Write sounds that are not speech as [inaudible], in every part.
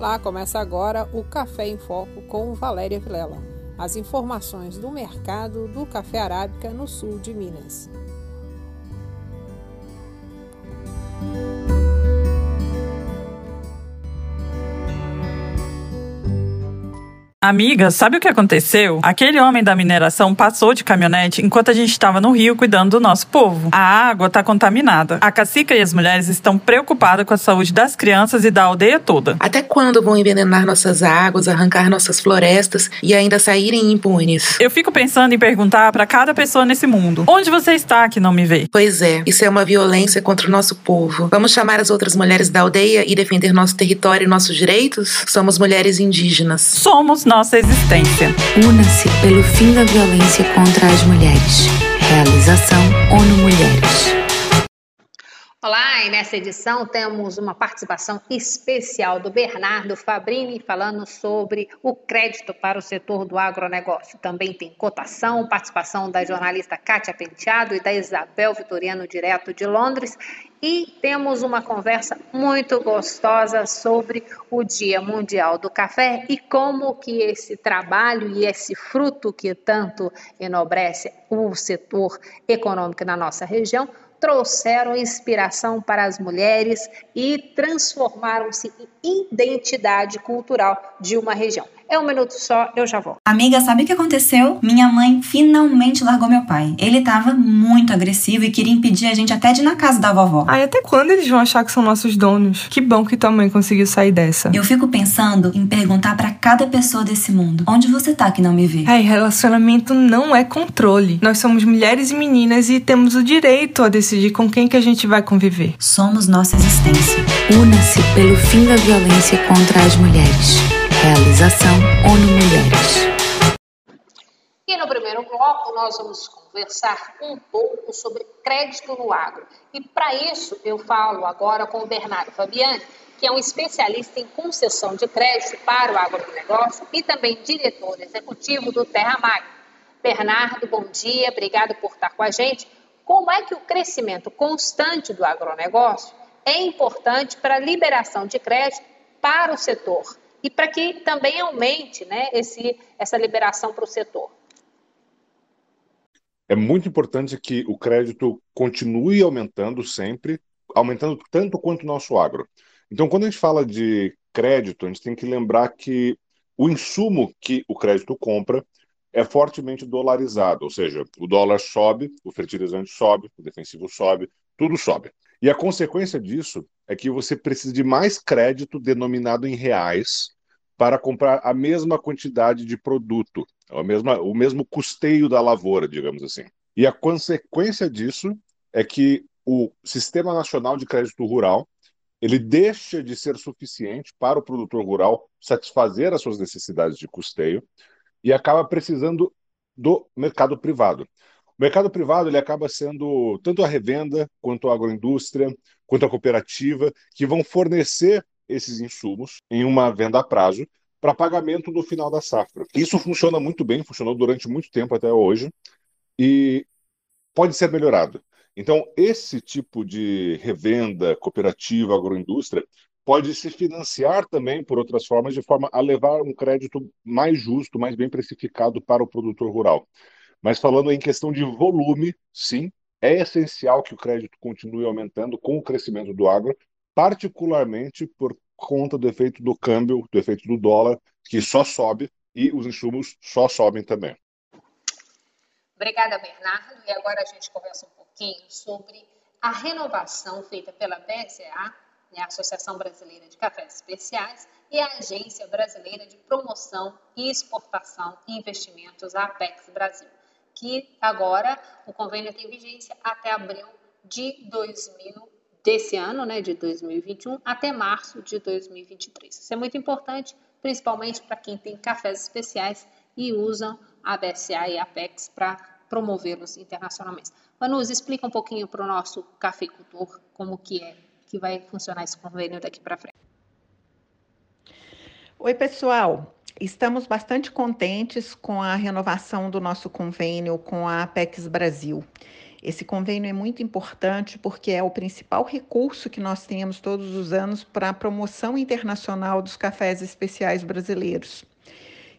Olá, começa agora o Café em Foco com Valéria Vilela. As informações do mercado do café arábica no sul de Minas. Amiga, sabe o que aconteceu? Aquele homem da mineração passou de caminhonete enquanto a gente estava no rio cuidando do nosso povo. A água está contaminada. A cacica e as mulheres estão preocupadas com a saúde das crianças e da aldeia toda. Até quando vão envenenar nossas águas, arrancar nossas florestas e ainda saírem impunes? Eu fico pensando em perguntar para cada pessoa nesse mundo: onde você está que não me vê? Pois é, isso é uma violência contra o nosso povo. Vamos chamar as outras mulheres da aldeia e defender nosso território e nossos direitos? Somos mulheres indígenas. Somos nossa existência. Una-se pelo fim da violência contra as mulheres. Realização ONU Mulheres. Olá, e nessa edição temos uma participação especial do Bernardo Fabrini falando sobre o crédito para o setor do agronegócio. Também tem cotação, participação da jornalista Kátia Penteado e da Isabel Vitoriano, direto de Londres, e temos uma conversa muito gostosa sobre o Dia Mundial do Café e como que esse trabalho e esse fruto que tanto enobrece o setor econômico na nossa região trouxeram inspiração para as mulheres e transformaram-se em identidade cultural de uma região. É um minuto só, eu já volto. Amiga, sabe o que aconteceu? Minha mãe finalmente largou meu pai. Ele tava muito agressivo e queria impedir a gente até de ir na casa da vovó. Ai, até quando eles vão achar que são nossos donos? Que bom que tua mãe conseguiu sair dessa. Eu fico pensando em perguntar para cada pessoa desse mundo: onde você tá que não me vê? Ai, relacionamento não é controle. Nós somos mulheres e meninas e temos o direito a decidir com quem que a gente vai conviver. Somos nossa existência. Una-se pelo fim da violência contra as mulheres. Realização ONU Mulheres. E no primeiro bloco nós vamos conversar um pouco sobre crédito no agro. E para isso eu falo agora com o Bernardo Fabiani, que é um especialista em concessão de crédito para o agronegócio e também diretor executivo do Terra Mag. Bernardo, bom dia, obrigado por estar com a gente. Como é que o crescimento constante do agronegócio é importante para a liberação de crédito para o setor? E para que também aumente né, esse, essa liberação para o setor. É muito importante que o crédito continue aumentando sempre, aumentando tanto quanto o nosso agro. Então, quando a gente fala de crédito, a gente tem que lembrar que o insumo que o crédito compra é fortemente dolarizado, ou seja, o dólar sobe, o fertilizante sobe, o defensivo sobe, tudo sobe. E a consequência disso é que você precisa de mais crédito denominado em reais para comprar a mesma quantidade de produto, a mesma, o mesmo custeio da lavoura, digamos assim. E a consequência disso é que o Sistema Nacional de Crédito Rural ele deixa de ser suficiente para o produtor rural satisfazer as suas necessidades de custeio e acaba precisando do mercado privado. O mercado privado ele acaba sendo tanto a revenda, quanto a agroindústria, quanto a cooperativa, que vão fornecer esses insumos em uma venda a prazo para pagamento no final da safra. Isso funciona muito bem, funcionou durante muito tempo até hoje e pode ser melhorado. Então, esse tipo de revenda cooperativa, agroindústria, pode se financiar também por outras formas, de forma a levar um crédito mais justo, mais bem precificado para o produtor rural. Mas falando em questão de volume, sim, é essencial que o crédito continue aumentando com o crescimento do agro, particularmente por conta do efeito do câmbio, do efeito do dólar, que só sobe e os insumos só sobem também. Obrigada, Bernardo. E agora a gente conversa um pouquinho sobre a renovação feita pela BCA, né, a Associação Brasileira de Cafés Especiais, e a Agência Brasileira de Promoção e Exportação e Investimentos, a Apex Brasil que agora o convênio tem vigência até abril de 2000 desse ano, né, de 2021, até março de 2023. Isso é muito importante, principalmente para quem tem cafés especiais e usam a BSA e a Apex para promovê-los internacionalmente. Manus, explica um pouquinho para o nosso cafeicultor como que é que vai funcionar esse convênio daqui para frente. Oi, pessoal. Estamos bastante contentes com a renovação do nosso convênio com a Apex Brasil. Esse convênio é muito importante porque é o principal recurso que nós temos todos os anos para a promoção internacional dos cafés especiais brasileiros.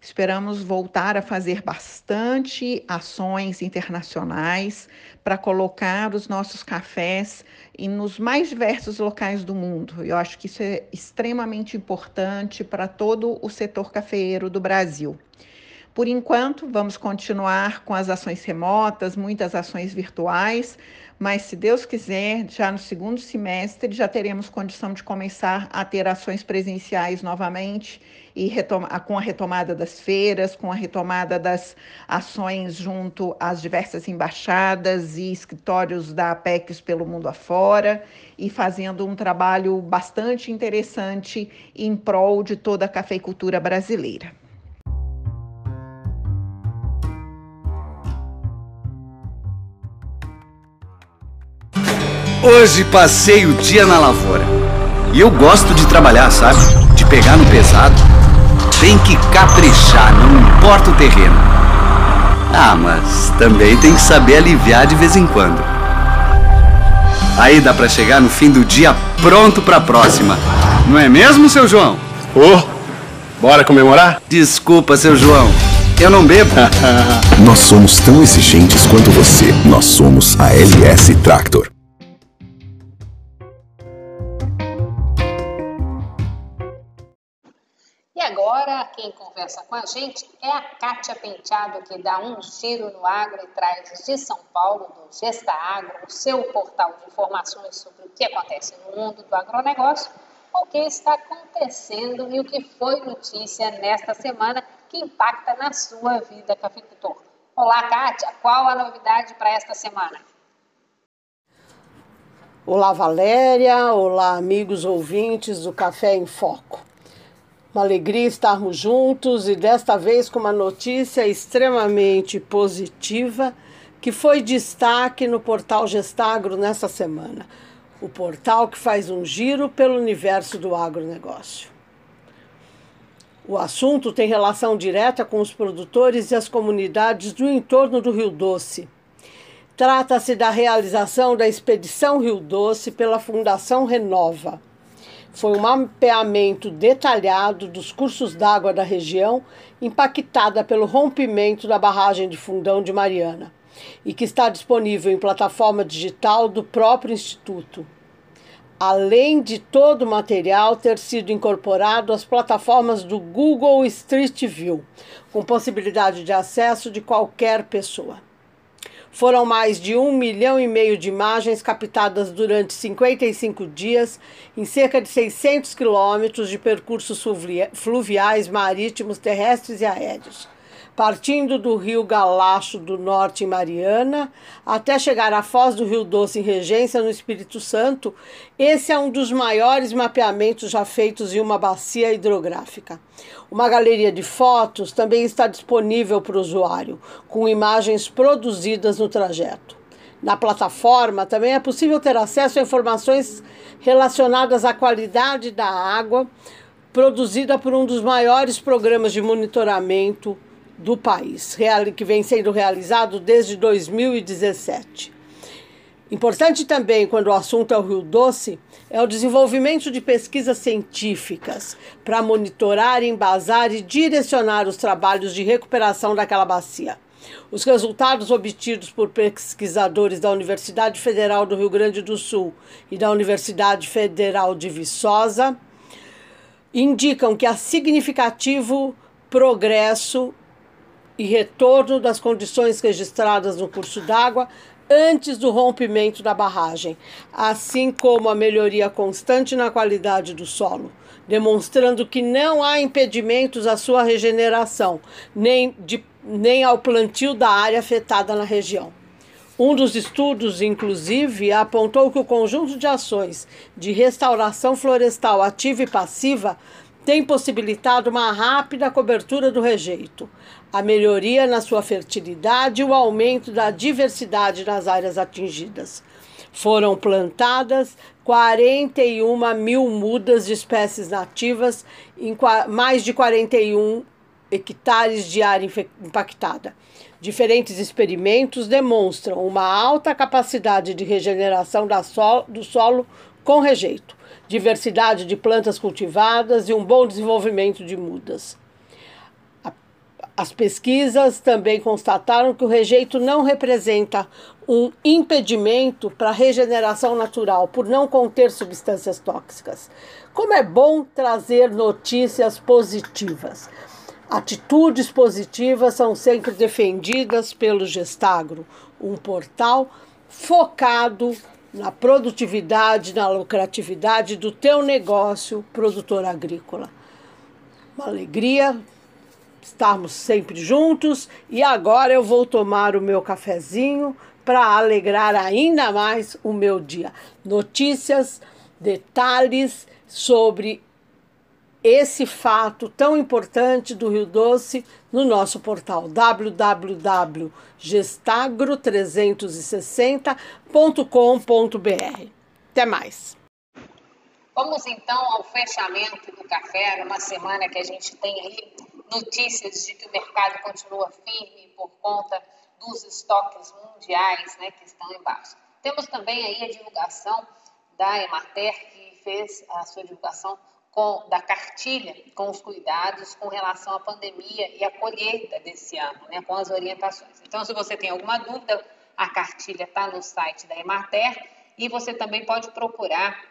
Esperamos voltar a fazer bastante ações internacionais para colocar os nossos cafés nos mais diversos locais do mundo. Eu acho que isso é extremamente importante para todo o setor cafeeiro do Brasil. Por enquanto, vamos continuar com as ações remotas, muitas ações virtuais, mas se Deus quiser, já no segundo semestre já teremos condição de começar a ter ações presenciais novamente e com a retomada das feiras, com a retomada das ações junto às diversas embaixadas e escritórios da Apex pelo mundo afora e fazendo um trabalho bastante interessante em prol de toda a cafeicultura brasileira. Hoje passei o dia na lavoura. E eu gosto de trabalhar, sabe? De pegar no pesado. Tem que caprichar, não importa o terreno. Ah, mas também tem que saber aliviar de vez em quando. Aí dá pra chegar no fim do dia pronto pra próxima. Não é mesmo, seu João? Ô, oh, bora comemorar? Desculpa, seu João. Eu não bebo. [laughs] Nós somos tão exigentes quanto você. Nós somos a LS Tractor. Quem conversa com a gente é a Kátia Penteado, que dá um giro no agro e traz de São Paulo, do Gesta Agro, o seu portal de informações sobre o que acontece no mundo do agronegócio, o que está acontecendo e o que foi notícia nesta semana que impacta na sua vida, cafeicultor. Olá, Kátia, qual a novidade para esta semana? Olá, Valéria. Olá, amigos ouvintes do Café em Foco. Uma alegria estarmos juntos e desta vez com uma notícia extremamente positiva que foi destaque no portal Gestagro nessa semana. O portal que faz um giro pelo universo do agronegócio. O assunto tem relação direta com os produtores e as comunidades do entorno do Rio Doce. Trata-se da realização da Expedição Rio Doce pela Fundação Renova foi um mapeamento detalhado dos cursos d'água da região impactada pelo rompimento da barragem de Fundão de Mariana e que está disponível em plataforma digital do próprio Instituto. Além de todo o material ter sido incorporado às plataformas do Google Street View, com possibilidade de acesso de qualquer pessoa. Foram mais de um milhão e meio de imagens captadas durante 55 dias em cerca de 600 quilômetros de percursos fluviais, marítimos, terrestres e aéreos partindo do rio Galacho do Norte em Mariana até chegar à foz do Rio Doce em Regência, no Espírito Santo, esse é um dos maiores mapeamentos já feitos em uma bacia hidrográfica. Uma galeria de fotos também está disponível para o usuário, com imagens produzidas no trajeto. Na plataforma também é possível ter acesso a informações relacionadas à qualidade da água produzida por um dos maiores programas de monitoramento do país, que vem sendo realizado desde 2017. Importante também, quando o assunto é o Rio Doce, é o desenvolvimento de pesquisas científicas para monitorar, embasar e direcionar os trabalhos de recuperação daquela bacia. Os resultados obtidos por pesquisadores da Universidade Federal do Rio Grande do Sul e da Universidade Federal de Viçosa indicam que há significativo progresso e retorno das condições registradas no curso d'água antes do rompimento da barragem, assim como a melhoria constante na qualidade do solo, demonstrando que não há impedimentos à sua regeneração, nem, de, nem ao plantio da área afetada na região. Um dos estudos, inclusive, apontou que o conjunto de ações de restauração florestal ativa e passiva tem possibilitado uma rápida cobertura do rejeito, a melhoria na sua fertilidade e o aumento da diversidade nas áreas atingidas. Foram plantadas 41 mil mudas de espécies nativas em mais de 41 hectares de área impactada. Diferentes experimentos demonstram uma alta capacidade de regeneração do solo com rejeito, diversidade de plantas cultivadas e um bom desenvolvimento de mudas. As pesquisas também constataram que o rejeito não representa um impedimento para a regeneração natural, por não conter substâncias tóxicas. Como é bom trazer notícias positivas. Atitudes positivas são sempre defendidas pelo Gestagro, um portal focado na produtividade, na lucratividade do teu negócio produtor agrícola. Uma alegria estarmos sempre juntos e agora eu vou tomar o meu cafezinho para alegrar ainda mais o meu dia. Notícias, detalhes sobre esse fato tão importante do Rio Doce no nosso portal www.gestagro360.com.br. Até mais. Vamos então ao fechamento do café, numa semana que a gente tem aí notícias de que o mercado continua firme por conta dos estoques mundiais né, que estão embaixo. Temos também aí a divulgação da Emater, que fez a sua divulgação com, da cartilha com os cuidados com relação à pandemia e à colheita desse ano, né, com as orientações. Então, se você tem alguma dúvida, a cartilha está no site da Emater e você também pode procurar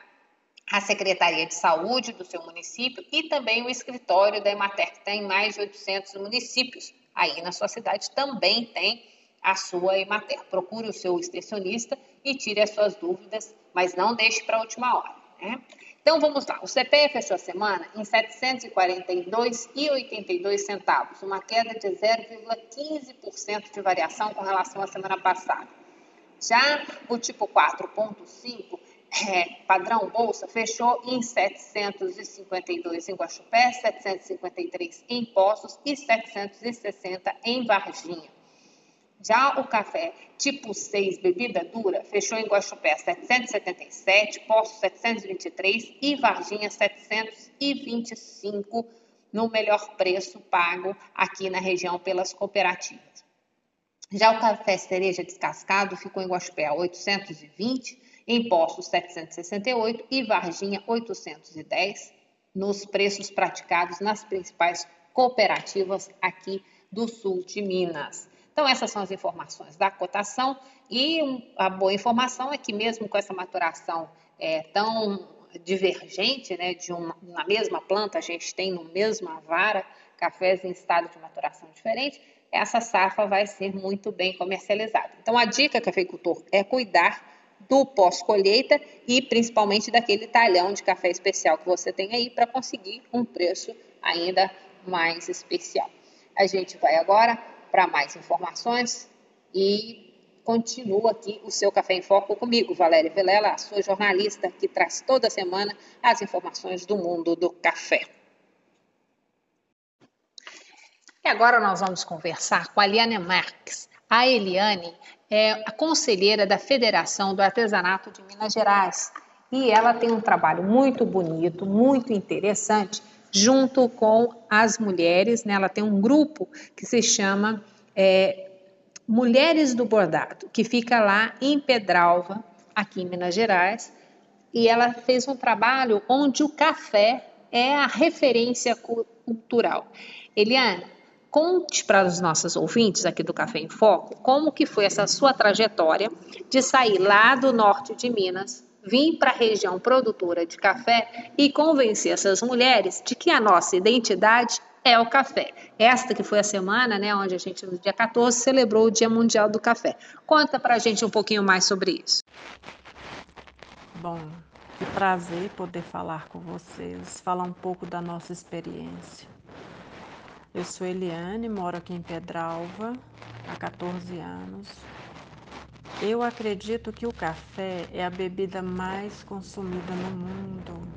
a Secretaria de Saúde do seu município e também o escritório da Emater, que tem mais de 800 municípios. Aí na sua cidade também tem a sua Emater. Procure o seu extensionista e tire as suas dúvidas, mas não deixe para a última hora. Né? Então vamos lá. O CPE fechou a semana em R$ 742,82 centavos, uma queda de 0,15% de variação com relação à semana passada. Já o tipo 4.5 é, padrão bolsa fechou em 752 em Guaxupé, 753 em Poços e 760 em Varginha. Já o café tipo 6, bebida dura, fechou em Guaxupé 777, Poços 723 e Varginha 725 no melhor preço pago aqui na região pelas cooperativas. Já o café cereja descascado ficou em Guaxupé 820, em Poços 768 e Varginha 810 nos preços praticados nas principais cooperativas aqui do sul de Minas. Então, essas são as informações da cotação e a boa informação é que, mesmo com essa maturação é, tão divergente, né, de uma, na mesma planta, a gente tem no mesma vara cafés em estado de maturação diferente, essa safra vai ser muito bem comercializada. Então, a dica, cafeicultor, é cuidar do pós-colheita e principalmente daquele talhão de café especial que você tem aí para conseguir um preço ainda mais especial. A gente vai agora para mais informações e continua aqui o seu Café em Foco comigo, Valéria Vilela, a sua jornalista que traz toda semana as informações do mundo do café. E agora nós vamos conversar com a Eliane Marques. A Eliane é a conselheira da Federação do Artesanato de Minas Gerais e ela tem um trabalho muito bonito, muito interessante junto com as mulheres. Né? Ela tem um grupo que se chama é, Mulheres do Bordado, que fica lá em Pedralva, aqui em Minas Gerais. E ela fez um trabalho onde o café é a referência cultural. Eliane, conte para os nossos ouvintes aqui do Café em Foco como que foi essa sua trajetória de sair lá do norte de Minas vir para a região produtora de café e convencer essas mulheres de que a nossa identidade é o café. Esta que foi a semana, né, onde a gente no dia 14 celebrou o Dia Mundial do Café. Conta para a gente um pouquinho mais sobre isso. Bom, que prazer poder falar com vocês, falar um pouco da nossa experiência. Eu sou Eliane, moro aqui em Pedralva há 14 anos. Eu acredito que o café é a bebida mais consumida no mundo.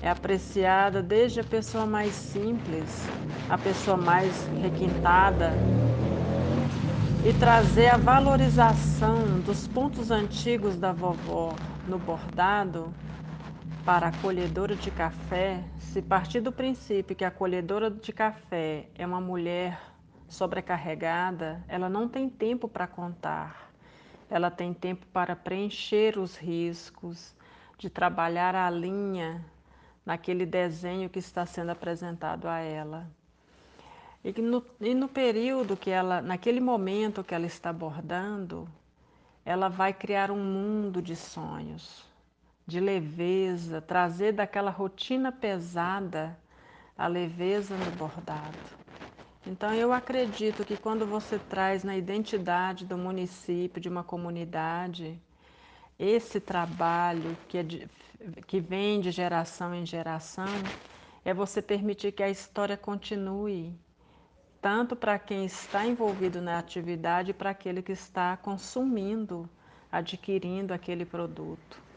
É apreciada desde a pessoa mais simples, a pessoa mais requintada, e trazer a valorização dos pontos antigos da vovó no bordado para a colhedora de café, se partir do princípio que a colhedora de café é uma mulher sobrecarregada, ela não tem tempo para contar. Ela tem tempo para preencher os riscos, de trabalhar a linha naquele desenho que está sendo apresentado a ela. E no, e no período que ela, naquele momento que ela está abordando, ela vai criar um mundo de sonhos, de leveza, trazer daquela rotina pesada a leveza no bordado. Então eu acredito que quando você traz na identidade do município, de uma comunidade, esse trabalho que, é de, que vem de geração em geração, é você permitir que a história continue, tanto para quem está envolvido na atividade, para aquele que está consumindo, adquirindo aquele produto.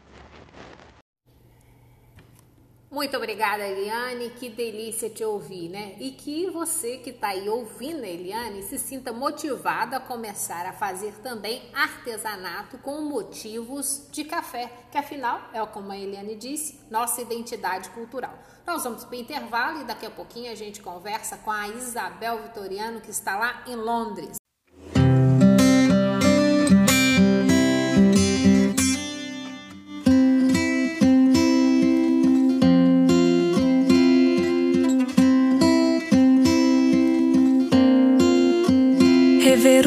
Muito obrigada, Eliane. Que delícia te ouvir, né? E que você que está aí ouvindo, Eliane, se sinta motivada a começar a fazer também artesanato com motivos de café, que afinal é como a Eliane disse, nossa identidade cultural. Nós vamos para o intervalo e daqui a pouquinho a gente conversa com a Isabel Vitoriano, que está lá em Londres.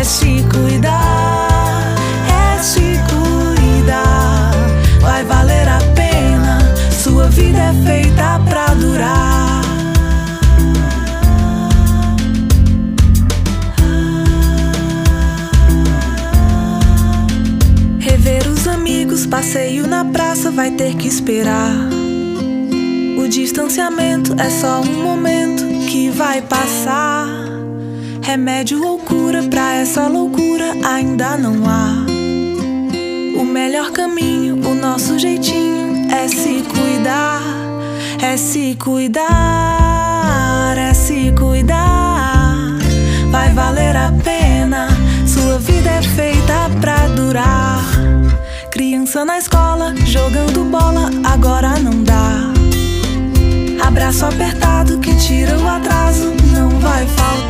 É se cuidar, é se cuidar. Vai valer a pena, sua vida é feita pra durar. Rever os amigos, passeio na praça vai ter que esperar. O distanciamento é só um momento que vai passar. Remédio ou cura pra essa loucura ainda não há. O melhor caminho, o nosso jeitinho é se cuidar, é se cuidar, é se cuidar. Vai valer a pena, sua vida é feita pra durar. Criança na escola, jogando bola, agora não dá. Abraço apertado que tira o atraso, não vai faltar.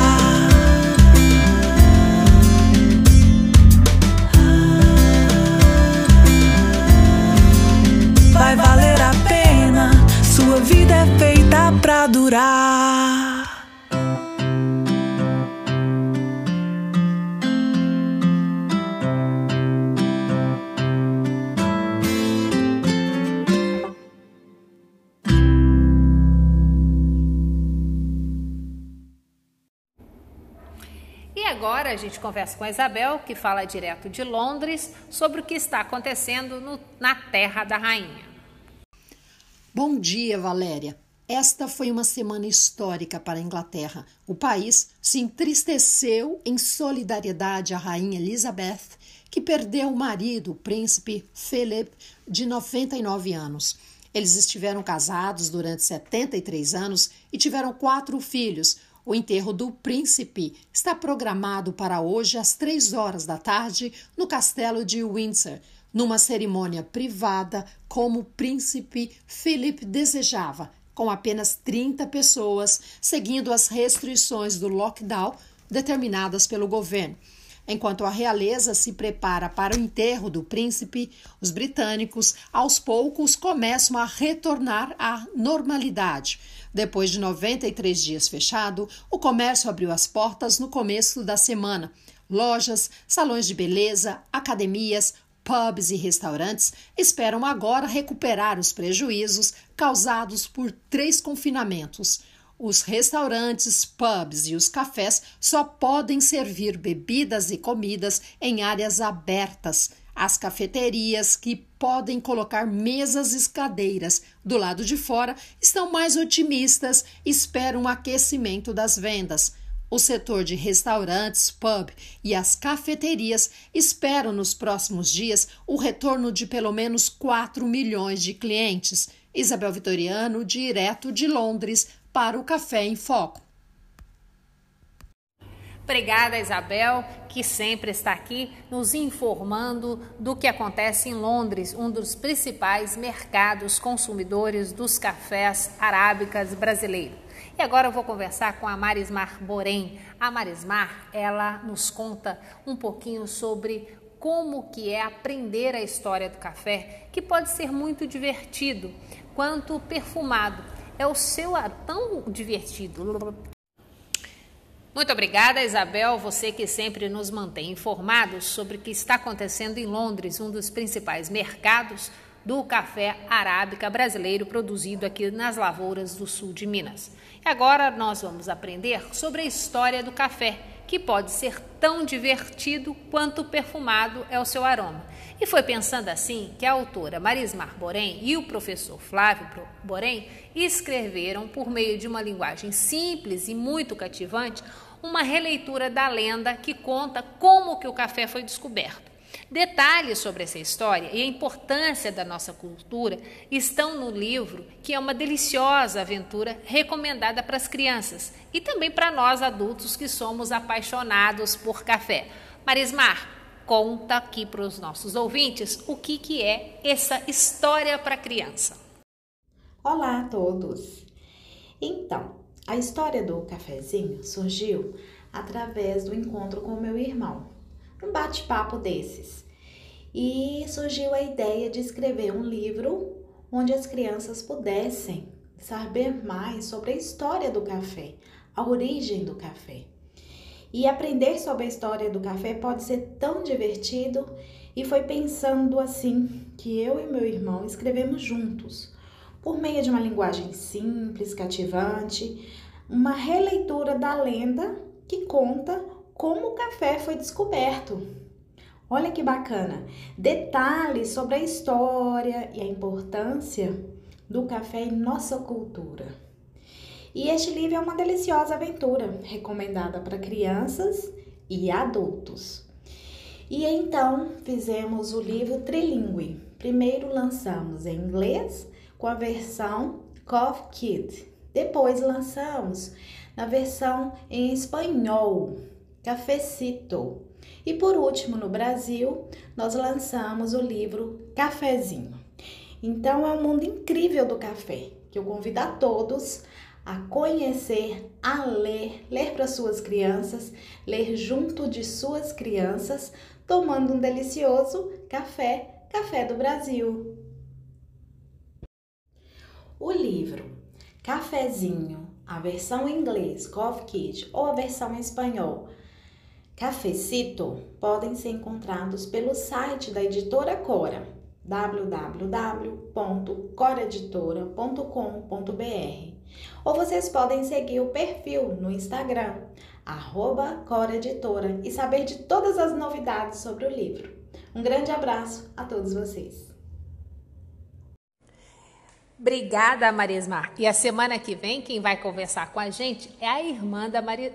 Pra durar. E agora a gente conversa com a Isabel, que fala direto de Londres, sobre o que está acontecendo no, na Terra da Rainha. Bom dia, Valéria. Esta foi uma semana histórica para a Inglaterra. O país se entristeceu em solidariedade à rainha Elizabeth, que perdeu o marido, o príncipe Philip, de 99 anos. Eles estiveram casados durante 73 anos e tiveram quatro filhos: O enterro do príncipe está programado para hoje às três horas da tarde no castelo de Windsor, numa cerimônia privada como o príncipe Philip desejava, com apenas 30 pessoas, seguindo as restrições do lockdown determinadas pelo governo. Enquanto a realeza se prepara para o enterro do príncipe, os britânicos aos poucos começam a retornar à normalidade. Depois de 93 dias fechado, o comércio abriu as portas no começo da semana. Lojas, salões de beleza, academias, pubs e restaurantes esperam agora recuperar os prejuízos causados por três confinamentos. Os restaurantes, pubs e os cafés só podem servir bebidas e comidas em áreas abertas. As cafeterias, que podem colocar mesas e cadeiras do lado de fora, estão mais otimistas e esperam um aquecimento das vendas. O setor de restaurantes, pub e as cafeterias esperam nos próximos dias o retorno de pelo menos 4 milhões de clientes. Isabel Vitoriano, direto de Londres, para o Café em Foco. Obrigada, Isabel, que sempre está aqui nos informando do que acontece em Londres, um dos principais mercados consumidores dos cafés arábicas brasileiros. E agora eu vou conversar com a Marismar Borém. A Marismar, ela nos conta um pouquinho sobre como que é aprender a história do café, que pode ser muito divertido quanto perfumado é o seu tão divertido. Muito obrigada, Isabel, você que sempre nos mantém informados sobre o que está acontecendo em Londres, um dos principais mercados do café arábica brasileiro produzido aqui nas lavouras do sul de Minas. E agora nós vamos aprender sobre a história do café que pode ser tão divertido quanto perfumado é o seu aroma. E foi pensando assim que a autora Marismar Borém e o professor Flávio Borém escreveram, por meio de uma linguagem simples e muito cativante, uma releitura da lenda que conta como que o café foi descoberto. Detalhes sobre essa história e a importância da nossa cultura estão no livro, que é uma deliciosa aventura recomendada para as crianças e também para nós adultos que somos apaixonados por café. Marismar, conta aqui para os nossos ouvintes o que, que é essa história para criança. Olá a todos! Então, a história do cafezinho surgiu através do encontro com meu irmão um bate-papo desses. E surgiu a ideia de escrever um livro onde as crianças pudessem saber mais sobre a história do café, a origem do café. E aprender sobre a história do café pode ser tão divertido e foi pensando assim que eu e meu irmão escrevemos juntos, por meio de uma linguagem simples, cativante, uma releitura da lenda que conta como o café foi descoberto. Olha que bacana! Detalhes sobre a história e a importância do café em nossa cultura. E este livro é uma deliciosa aventura, recomendada para crianças e adultos. E então fizemos o livro trilingue. Primeiro lançamos em inglês com a versão Coffee Kid. Depois lançamos na versão em espanhol Cafecito. E por último, no Brasil, nós lançamos o livro Cafezinho. Então é um mundo incrível do café que eu convido a todos a conhecer, a ler, ler para suas crianças, ler junto de suas crianças, tomando um delicioso café, Café do Brasil. O livro Cafezinho, a versão em inglês Coffee Kid ou a versão em espanhol Cafecito podem ser encontrados pelo site da editora Cora, www.coraeditora.com.br. Ou vocês podem seguir o perfil no Instagram, arroba Cora Editora, e saber de todas as novidades sobre o livro. Um grande abraço a todos vocês. Obrigada, Marismar. E a semana que vem, quem vai conversar com a gente é a irmã da Maria.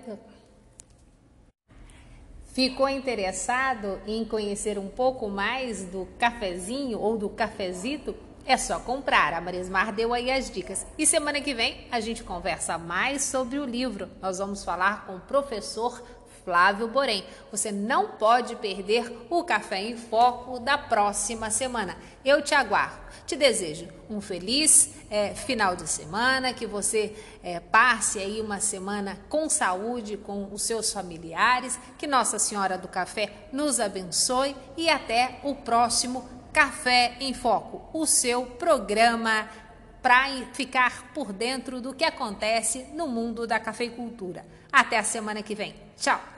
Ficou interessado em conhecer um pouco mais do cafezinho ou do cafezito? É só comprar. A Marismar deu aí as dicas. E semana que vem a gente conversa mais sobre o livro. Nós vamos falar com o professor Flávio Borém. Você não pode perder o Café em Foco da próxima semana. Eu te aguardo. Te desejo um feliz é, final de semana, que você é, passe aí uma semana com saúde com os seus familiares, que Nossa Senhora do Café nos abençoe e até o próximo Café em Foco, o seu programa para ficar por dentro do que acontece no mundo da cafeicultura. Até a semana que vem. Tchau!